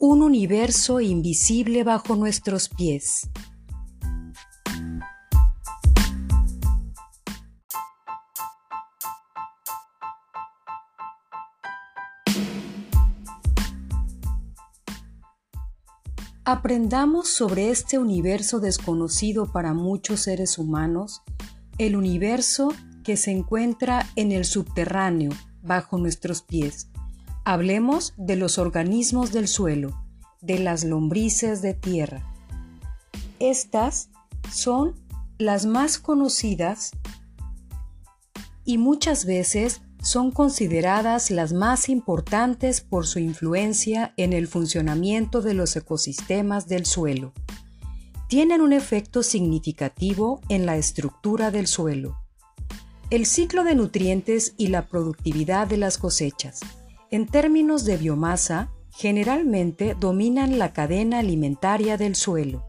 un universo invisible bajo nuestros pies. Aprendamos sobre este universo desconocido para muchos seres humanos, el universo que se encuentra en el subterráneo, bajo nuestros pies. Hablemos de los organismos del suelo, de las lombrices de tierra. Estas son las más conocidas y muchas veces son consideradas las más importantes por su influencia en el funcionamiento de los ecosistemas del suelo. Tienen un efecto significativo en la estructura del suelo. El ciclo de nutrientes y la productividad de las cosechas. En términos de biomasa, generalmente dominan la cadena alimentaria del suelo.